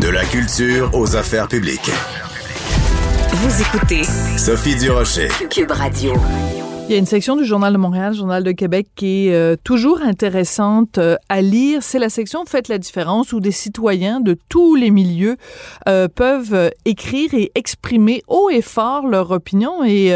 De la culture aux affaires publiques. Vous écoutez Sophie Durocher. Cube Radio. Il y a une section du Journal de Montréal, Journal de Québec, qui est euh, toujours intéressante euh, à lire. C'est la section Faites la différence où des citoyens de tous les milieux euh, peuvent écrire et exprimer haut et fort leur opinion. Et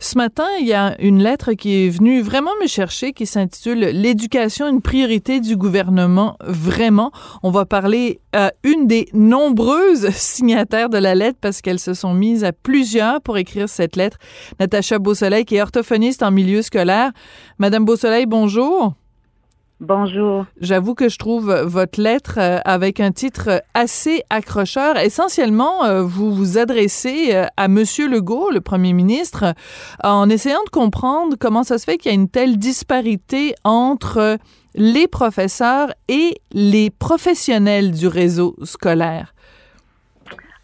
ce matin, il y a une lettre qui est venue vraiment me chercher qui s'intitule L'éducation, une priorité du gouvernement. Vraiment, on va parler à une des nombreuses signataires de la lettre parce qu'elles se sont mises à plusieurs pour écrire cette lettre. Natacha Beausoleil, qui est orthophoniste en milieu scolaire. Madame Beausoleil, bonjour. Bonjour. J'avoue que je trouve votre lettre euh, avec un titre assez accrocheur. Essentiellement, euh, vous vous adressez euh, à Monsieur Legault, le Premier ministre, en essayant de comprendre comment ça se fait qu'il y a une telle disparité entre les professeurs et les professionnels du réseau scolaire.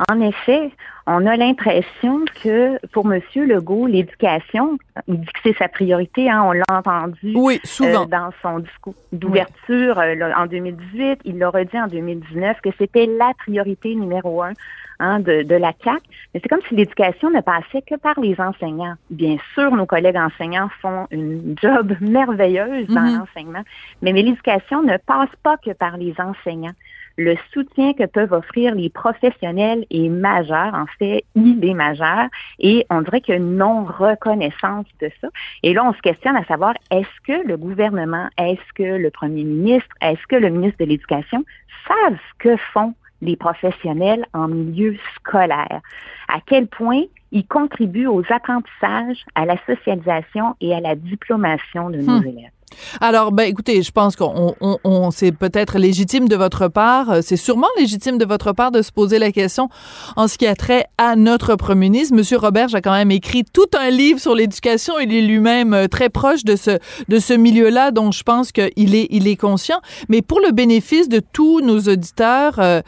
En effet, on a l'impression que pour M. Legault, l'éducation, il dit que c'est sa priorité, hein, on l'a entendu oui, souvent. Euh, dans son discours d'ouverture euh, en 2018, il l'aurait dit en 2019 que c'était la priorité numéro un hein, de, de, la CAC. Mais c'est comme si l'éducation ne passait que par les enseignants. Bien sûr, nos collègues enseignants font une job merveilleuse dans mm-hmm. l'enseignement, mais, mais l'éducation ne passe pas que par les enseignants le soutien que peuvent offrir les professionnels est majeur. En fait, il est majeur. Et on dirait qu'il y a une non-reconnaissance de ça. Et là, on se questionne à savoir, est-ce que le gouvernement, est-ce que le premier ministre, est-ce que le ministre de l'Éducation savent ce que font les professionnels en milieu scolaire? À quel point ils contribuent aux apprentissages, à la socialisation et à la diplomation de nos hmm. élèves? Alors, ben, écoutez, je pense qu'on on, c'est peut-être légitime de votre part, euh, c'est sûrement légitime de votre part de se poser la question en ce qui a trait à notre premier ministre. Monsieur Robert a quand même écrit tout un livre sur l'éducation. Il est lui-même euh, très proche de ce, de ce milieu-là, dont je pense qu'il est, il est conscient. Mais pour le bénéfice de tous nos auditeurs, euh,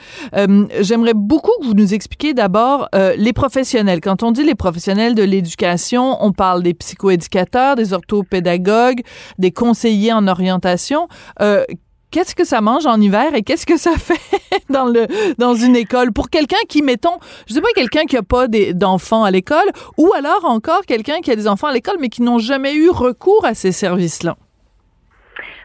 j'aimerais beaucoup que vous nous expliquiez d'abord les professionnels. Quand on dit les professionnels de l'éducation, on parle des psychoéducateurs, des orthopédagogues, des conseiller en orientation. Euh, qu'est-ce que ça mange en hiver et qu'est-ce que ça fait dans le dans une école? Pour quelqu'un qui mettons je sais pas quelqu'un qui a pas d'enfants à l'école ou alors encore quelqu'un qui a des enfants à l'école mais qui n'ont jamais eu recours à ces services-là.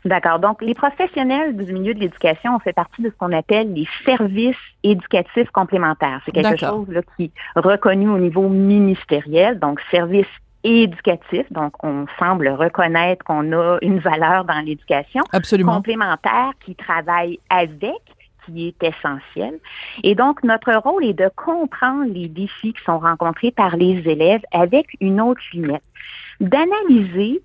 D'accord. Donc, les professionnels du milieu de l'éducation ont fait partie de ce qu'on appelle les services éducatifs complémentaires. C'est quelque chose là, qui est reconnu au niveau ministériel, donc services éducatif. Donc, on semble reconnaître qu'on a une valeur dans l'éducation complémentaire qui travaille avec qui est essentiel. Et donc, notre rôle est de comprendre les défis qui sont rencontrés par les élèves avec une autre lunette, d'analyser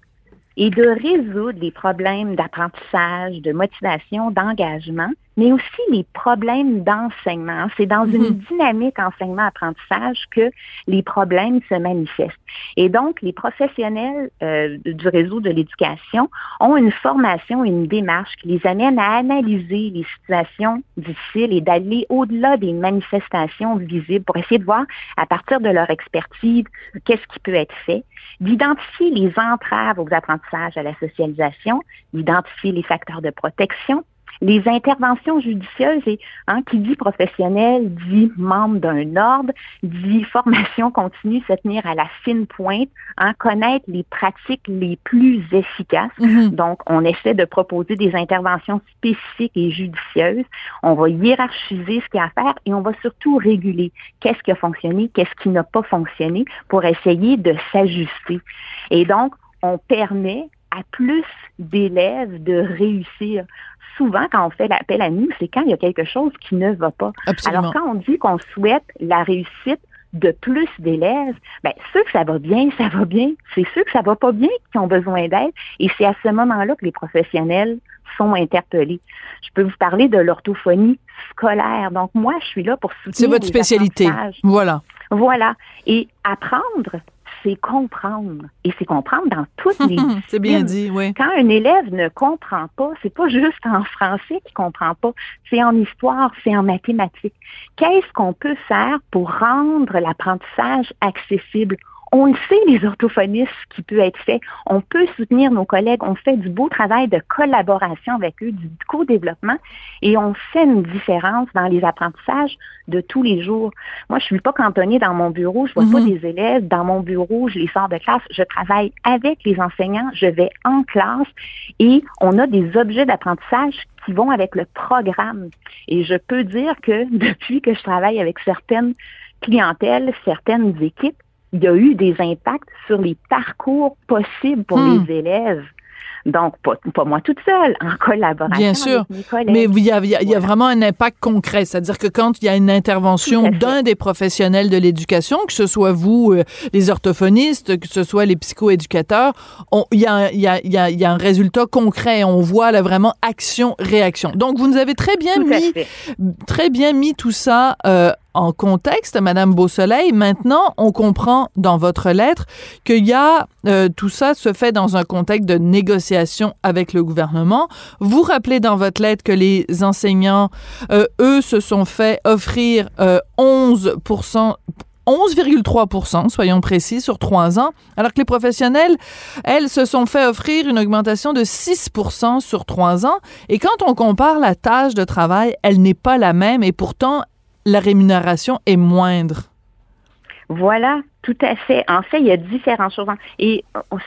et de résoudre les problèmes d'apprentissage, de motivation, d'engagement, mais aussi les problèmes d'enseignement. C'est dans une mhm. dynamique enseignement-apprentissage que les problèmes se manifestent. Et donc, les professionnels euh, du réseau de l'éducation ont une formation, une démarche qui les amène à analyser les situations difficiles et d'aller au-delà des manifestations visibles pour essayer de voir, à partir de leur expertise, qu'est-ce qui peut être fait, d'identifier les entraves aux apprentissages, à la socialisation, d'identifier les facteurs de protection, les interventions judicieuses et hein, qui dit professionnel dit membre d'un ordre, dit formation continue, se tenir à la fine pointe, hein, connaître les pratiques les plus efficaces. Mm-hmm. Donc, on essaie de proposer des interventions spécifiques et judicieuses. On va hiérarchiser ce qu'il y a à faire et on va surtout réguler qu'est-ce qui a fonctionné, qu'est-ce qui n'a pas fonctionné pour essayer de s'ajuster. Et donc, on permet à plus d'élèves de réussir souvent, quand on fait l'appel à nous, c'est quand il y a quelque chose qui ne va pas. Alors, quand on dit qu'on souhaite la réussite de plus d'élèves, ben, ceux que ça va bien, ça va bien. C'est ceux que ça va pas bien qui ont besoin d'aide. Et c'est à ce moment-là que les professionnels sont interpellés. Je peux vous parler de l'orthophonie scolaire. Donc, moi, je suis là pour soutenir. C'est votre spécialité. Voilà. Voilà. Et apprendre, c'est comprendre. Et c'est comprendre dans toutes les C'est bien dit, oui. Quand un élève ne comprend pas, c'est pas juste en français qu'il comprend pas, c'est en histoire, c'est en mathématiques. Qu'est-ce qu'on peut faire pour rendre l'apprentissage accessible on le sait, les orthophonistes, ce qui peut être fait. On peut soutenir nos collègues. On fait du beau travail de collaboration avec eux, du co-développement, et on fait une différence dans les apprentissages de tous les jours. Moi, je suis pas cantonnée dans mon bureau. Je vois pas mhm. des élèves dans mon bureau. Je les sors de classe. Je travaille avec les enseignants. Je vais en classe et on a des objets d'apprentissage qui vont avec le programme. Et je peux dire que depuis que je travaille avec certaines clientèles, certaines équipes, il y a eu des impacts sur les parcours possibles pour hmm. les élèves. Donc, pas, moi toute seule, en collaboration Bien sûr, avec mes collègues. Mais il y, a, il y a, vraiment un impact concret. C'est-à-dire que quand il y a une intervention d'un des professionnels de l'éducation, que ce soit vous, euh, les orthophonistes, que ce soit les psychoéducateurs, il y, a, il, y a, il y a un résultat concret. On voit là, vraiment action-réaction. Donc, vous nous avez très bien mis, très bien mis tout ça euh, en contexte, Madame Beausoleil. Maintenant, on comprend dans votre lettre qu'il y a euh, tout ça se fait dans un contexte de négociation avec le gouvernement. Vous rappelez dans votre lettre que les enseignants, euh, eux, se sont fait offrir 11 euh, 11,3% soyons précis, sur trois ans, alors que les professionnels, elles, se sont fait offrir une augmentation de 6% sur trois ans. Et quand on compare la tâche de travail, elle n'est pas la même et pourtant, la rémunération est moindre. Voilà, tout à fait. En fait, il y a différentes choses. Et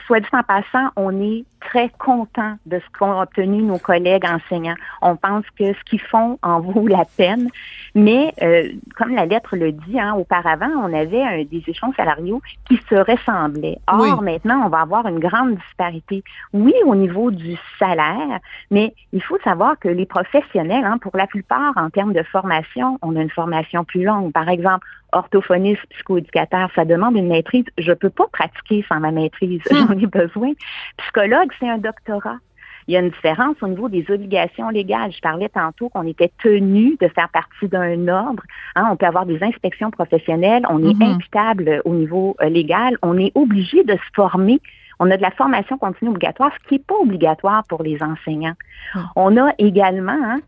soit dit en passant, on est très content de ce qu'ont obtenu nos collègues enseignants. On pense que ce qu'ils font en vaut la peine. Mais euh, comme la lettre le dit, hein, auparavant, on avait des échelons salariaux qui se ressemblaient. Or, maintenant, on va avoir une grande disparité. Oui, au niveau du salaire, mais il faut savoir que les professionnels, hein, pour la plupart, en termes de formation, on a une formation plus longue. Par exemple, orthophoniste, psychoéducateur, ça demande une maîtrise. Je ne peux pas pratiquer sans ma maîtrise. Hmm. J'en ai besoin. Psychologue, c'est un doctorat. Il y a une différence au niveau des obligations légales. Je parlais tantôt qu'on était tenu de faire partie d'un ordre. Hein. on peut avoir des inspections professionnelles. On est mm-hmm. imputable au niveau euh, légal. On est obligé de se former. On a de la formation continue obligatoire, ce qui n'est pas obligatoire pour les enseignants. Ah. On a également hein,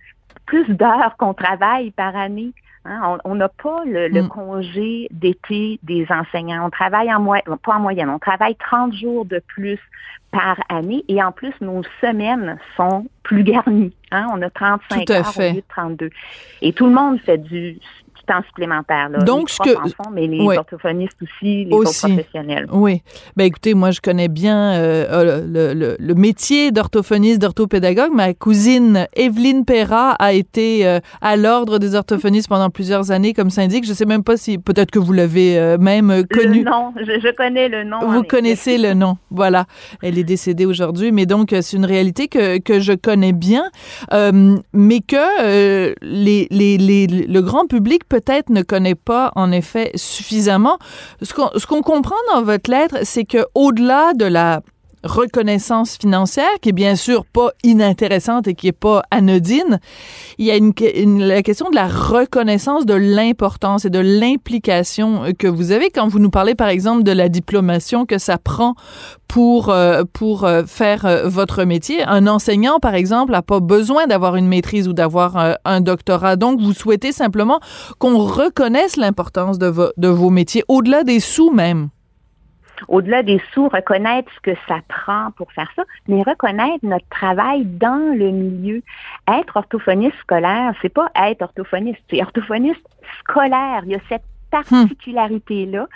plus d'heures qu'on travaille par année. Hein, on n'a pas le, mm. congé d'été des enseignants. On travaille en moyenne, pas en moyenne, on travaille 30 jours de plus par année et en plus, nos semaines sont plus garnies. Hein. On a 35 heures au lieu de 32. Et tout le monde fait du temps supplémentaire. Là. Donc, les ce que. mais les orthophonistes aussi, les professionnels. Oui. Ben, écoutez, moi, je connais bien euh, euh, le, le, métier d'orthophoniste, d'orthopédagogue. Ma cousine Evelyne Perra a été euh, à l'ordre des orthophonistes pendant plusieurs années comme syndic. Je ne sais même pas si, peut-être que vous l'avez même connu. Non, je, je, connais le nom. Vous connaissez le nom. Voilà. Elle est décédée aujourd'hui, mais donc, c'est une réalité que, que je connais bien, mais que les, les, les, le grand public peut peut-être ne connaît pas en effet suffisamment. Ce qu'on comprend dans votre lettre, c'est que au-delà de la reconnaissance financière, qui est bien sûr pas inintéressante et qui est pas anodine, il y a une, la question de la reconnaissance de l'importance et de l'implication euh, que vous avez quand vous nous parlez, par exemple, de la diplomation que ça prend pour, euh, pour euh, faire votre métier. Un enseignant, par exemple, n'a pas besoin d'avoir une maîtrise ou d'avoir un doctorat. Donc, vous souhaitez simplement qu'on reconnaisse l'importance de, de vos métiers, au-delà des sous même au-delà des sous, reconnaître ce que ça prend pour faire ça, mais reconnaître notre travail dans le milieu. Être orthophoniste scolaire, c'est pas être orthophoniste, c'est orthophoniste scolaire. Il y a cette particularité-là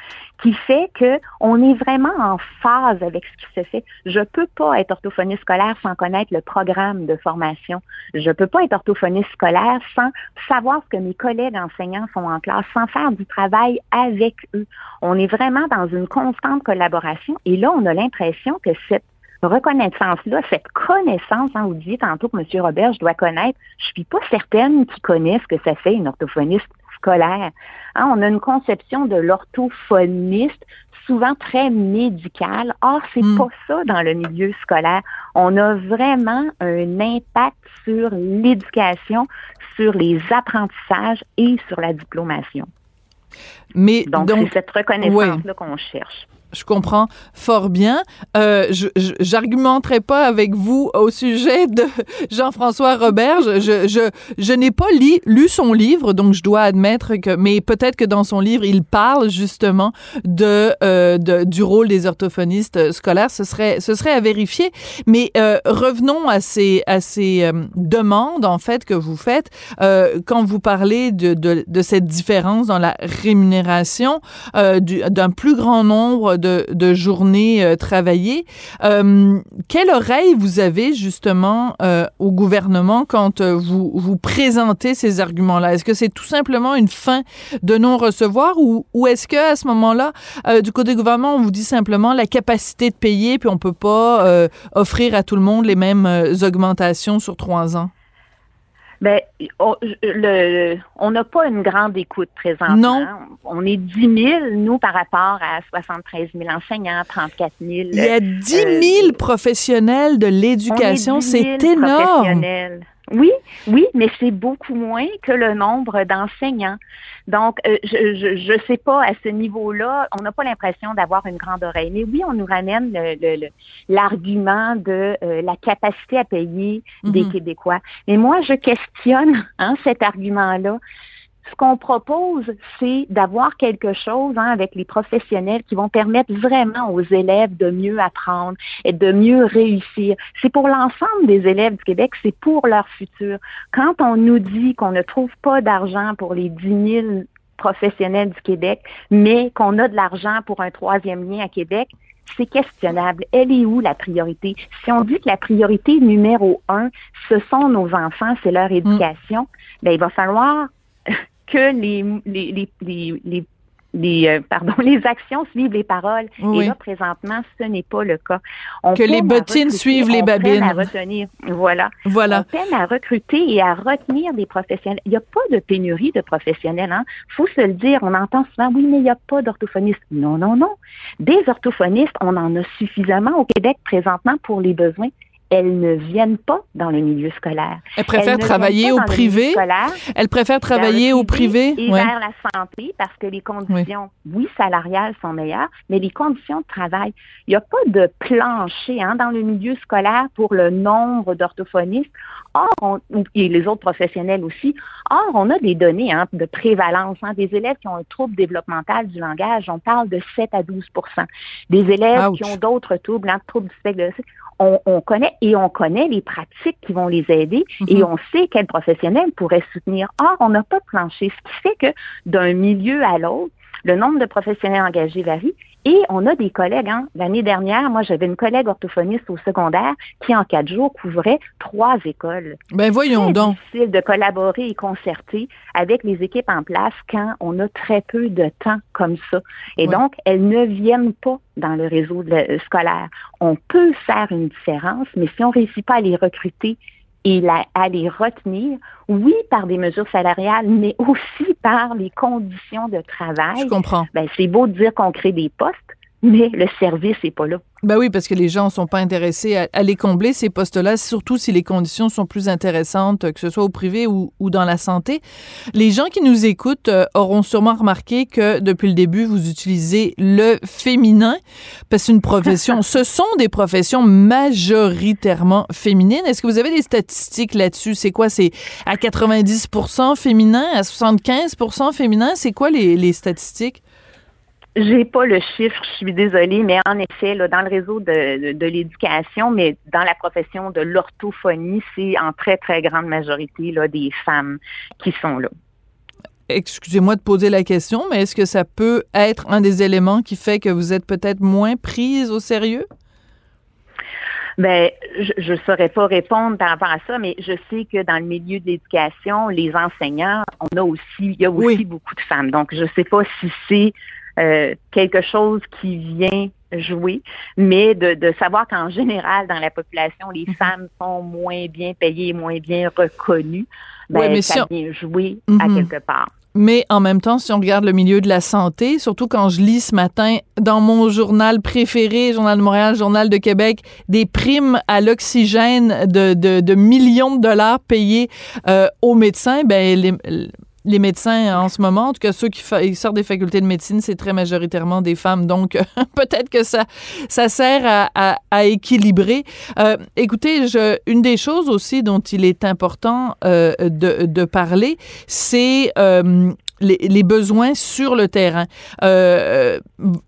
qui fait qu'on est vraiment en phase avec ce qui se fait. Je peux pas être orthophoniste scolaire sans connaître le programme de formation. Je peux pas être orthophoniste scolaire sans savoir ce que mes collègues enseignants font en classe, sans faire du travail avec eux. On est vraiment dans une constante collaboration et là, on a l'impression que cette reconnaissance-là, cette connaissance, hein, vous disiez tantôt que M. Robert, je dois connaître, je suis pas certaine qu'il connaisse ce que ça fait une orthophoniste scolaire. Hein, on a une conception de l'orthophoniste souvent très médicale. Or, c'est mm. pas ça dans le milieu scolaire. On a vraiment un impact sur l'éducation, sur les apprentissages et sur la diplomation. Mais donc, c'est cette reconnaissance-là qu'on cherche je comprends fort bien. Euh, j'argumenterai pas avec vous au sujet de Jean-François Roberge. Je, je, je n'ai pas lu son livre, donc je dois admettre que, mais peut-être que dans son livre, il parle justement de, euh, du rôle des orthophonistes scolaires. Ce serait, ce serait à vérifier. Mais euh, revenons à ces, à ces euh, demandes en fait que vous faites euh, quand vous parlez de, de, de, cette différence dans la rémunération d'un plus grand nombre de, journées euh, travaillées. Euh, quelle oreille vous avez justement euh, au gouvernement quand vous, vous présentez ces arguments-là? Est-ce que c'est tout simplement une fin de non-recevoir ou, est-ce que à ce moment-là, du côté du gouvernement, on vous dit simplement la capacité de payer puis on peut pas offrir à tout le monde les mêmes augmentations sur trois ans? Ben, on n'a pas une grande écoute présentement. Non. On est 10 000, nous, par rapport à 73 000 enseignants, 34 000. Il y a 10 000 euh, professionnels de l'éducation, c'est énorme. Oui, oui, mais c'est beaucoup moins que le nombre d'enseignants. Donc, euh, je ne sais pas à ce niveau-là, on n'a pas l'impression d'avoir une grande oreille. Mais oui, on nous ramène l'argument de euh, la capacité à payer des mhm. Québécois. Mais moi, je questionne hein, cet argument-là ce qu'on propose, c'est d'avoir quelque chose hein, avec les professionnels qui vont permettre vraiment aux élèves de mieux apprendre et de mieux réussir. C'est pour l'ensemble des élèves du Québec, c'est pour leur futur. Quand on nous dit qu'on ne trouve pas d'argent pour les 10 000 professionnels du Québec, mais qu'on a de l'argent pour un troisième lien à Québec, c'est questionnable. Elle est où la priorité? Si on dit que la priorité numéro un, ce sont nos enfants, c'est leur éducation, mm. ben, il va falloir que les, les, les, les les, euh, pardon, les actions suivent les paroles. Et là, présentement, ce n'est pas le cas. On que les bottines suivent les babines. à retenir. Voilà. voilà. On peine à recruter et à retenir des professionnels. Il n'y a pas de pénurie de professionnels. Hein. faut se le dire. On entend souvent, oui, mais il n'y a pas d'orthophonistes. Non, non, non. Des orthophonistes, on en a suffisamment au Québec présentement pour les besoins elles ne viennent pas dans le milieu scolaire. Elles préfèrent travailler au privé. Elles préfèrent travailler au privé et vers la santé parce que les conditions, oui. salariales sont meilleures, mais les conditions de travail, il n'y a pas de plancher hein, dans le milieu scolaire pour le nombre d'orthophonistes. Or, et les autres professionnels aussi. Or, on a des données hein, de prévalence. Hein, des élèves qui ont un trouble développemental du langage, on parle de 7 à 12% Des élèves qui ont d'autres troubles, hein, troubles du spectre, on, connaît et on connaît les pratiques qui vont les aider et mhm. on sait quels professionnels pourraient soutenir. Or, on n'a pas de plancher, ce qui fait que d'un milieu à l'autre, le nombre de professionnels engagés varie et on a des collègues. Hein. L'année dernière, moi, j'avais une collègue orthophoniste au secondaire qui, en quatre jours, couvrait trois écoles. Ben voyons donc. C'est difficile de collaborer et concerter avec les équipes en place quand on a très peu de temps comme ça. Et donc, elles ne viennent pas dans le réseau scolaire. On peut faire une différence, mais si on réussit pas à les recruter et à les retenir, oui, par des mesures salariales, mais aussi par les conditions de travail. Je comprends. Ben, c'est beau de dire qu'on crée des postes, mais le service n'est pas là. Ben oui, parce que les gens ne sont pas intéressés à, les combler, ces postes-là, surtout si les conditions sont plus intéressantes, que ce soit au privé ou, dans la santé. Les gens qui nous écoutent euh, auront sûrement remarqué que depuis le début, vous utilisez le féminin, parce que c'est une profession, ce sont des professions majoritairement féminines. Est-ce que vous avez des statistiques là-dessus? C'est quoi? C'est à 90 féminin, à 75 féminin? C'est quoi les, les statistiques? J'ai pas le chiffre, je suis désolée, mais en effet, là, dans le réseau de, de, l'éducation, mais dans la profession de l'orthophonie, c'est en très, très grande majorité là, des femmes qui sont là. Excusez-moi de poser la question, mais est-ce que ça peut être un des éléments qui fait que vous êtes peut-être moins prise au sérieux? Ben, je ne saurais pas répondre par rapport à ça, mais je sais que dans le milieu de l'éducation, les enseignants, on a aussi, il y a aussi beaucoup de femmes. Donc, je ne sais pas si c'est euh, quelque chose qui vient jouer, mais de, savoir qu'en général, dans la population, les mhm. femmes sont moins bien payées, moins bien reconnues, ben, ça vient jouer à mhm. quelque part. Mais en même temps, si on regarde le milieu de la santé, surtout quand je lis ce matin dans mon journal préféré, Journal de Montréal, Journal de Québec, des primes à l'oxygène de, de, de, millions de dollars payés euh, aux médecins, ben les, les médecins en ce moment, en tout cas ceux qui sortent des facultés de médecine, c'est très majoritairement des femmes. Donc peut-être que ça, ça sert à, équilibrer. Euh, écoutez, une des choses aussi dont il est important euh, de, parler, c'est euh, les, besoins sur le terrain, euh,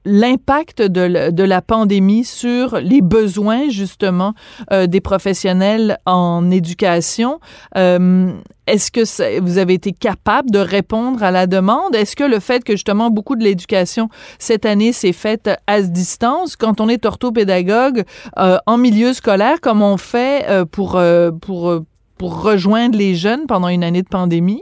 l'impact de, de, la pandémie sur les besoins justement euh, des professionnels en éducation. Euh, est-ce que vous avez été capable de répondre à la demande? Est-ce que le fait que justement beaucoup de l'éducation cette année s'est faite à distance, quand on est orthopédagogue en milieu scolaire, comme on fait pour, pour, pour rejoindre les jeunes pendant une année de pandémie?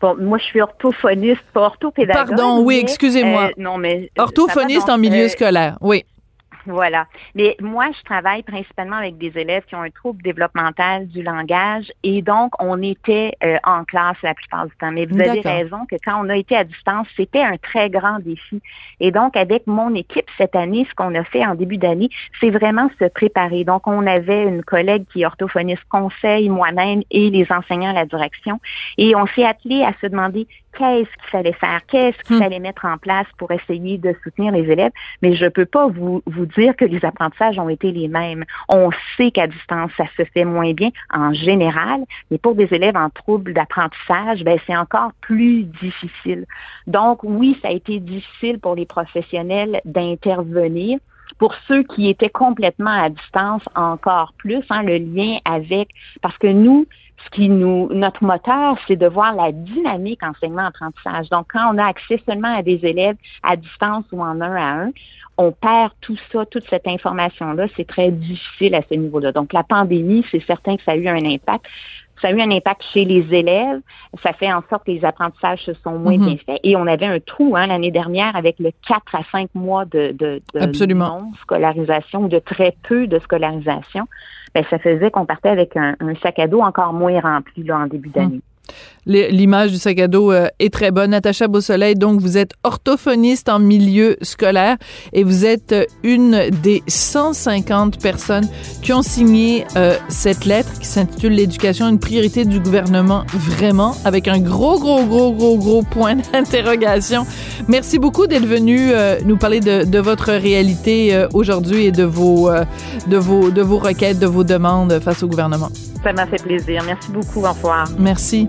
Bon, moi, je suis orthophoniste, pas orthopédagogue. Pardon, oui, excusez-moi. Euh, non, mais. Orthophoniste en milieu euh, scolaire, oui. Voilà. Mais moi, je travaille principalement avec des élèves qui ont un trouble développemental du langage et donc on était euh, en classe la plupart du temps. Mais vous avez raison que quand on a été à distance, c'était un très grand défi. Et donc, avec mon équipe cette année, ce qu'on a fait en début d'année, c'est vraiment se préparer. Donc, on avait une collègue qui est orthophoniste conseil, moi-même et les enseignants à la direction. Et on s'est attelé à se demander qu'est-ce qu'il fallait faire, qu'est-ce qu'il hmm. fallait mettre en place pour essayer de soutenir les élèves. Mais je ne peux pas vous, vous dire que les apprentissages ont été les mêmes. On sait qu'à distance, ça se fait moins bien en général, mais pour des élèves en trouble d'apprentissage, ben, c'est encore plus difficile. Donc, oui, ça a été difficile pour les professionnels d'intervenir pour ceux qui étaient complètement à distance, encore plus, hein, le lien avec, parce que nous, ce qui nous, notre moteur, c'est de voir la dynamique enseignement-apprentissage. Donc, quand on a accès seulement à des élèves à distance ou en un à un, on perd tout ça, toute cette information-là. C'est très difficile à ce niveau-là. Donc, la pandémie, c'est certain que ça a eu un impact. Ça a eu un impact chez les élèves. Ça fait en sorte que les apprentissages se sont moins mhm. bien faits. Et on avait un trou hein, l'année dernière avec le 4 à 5 mois de, de, de non-scolarisation, de très peu de scolarisation. Ben, ça faisait qu'on partait avec un, sac à dos encore moins rempli là, en début d'année. Mhm. L'image du sac à dos euh, est très bonne. Natacha Beausoleil, donc vous êtes orthophoniste en milieu scolaire et vous êtes euh, une des 150 personnes qui ont signé euh, cette lettre qui s'intitule L'éducation, une priorité du gouvernement, vraiment, avec un gros, gros, gros, gros, gros point d'interrogation. Merci beaucoup d'être venu nous parler de, de, votre réalité aujourd'hui et de vos, de, vos, de vos requêtes, de vos demandes face au gouvernement. Ça m'a fait plaisir. Merci beaucoup. Au revoir. Merci.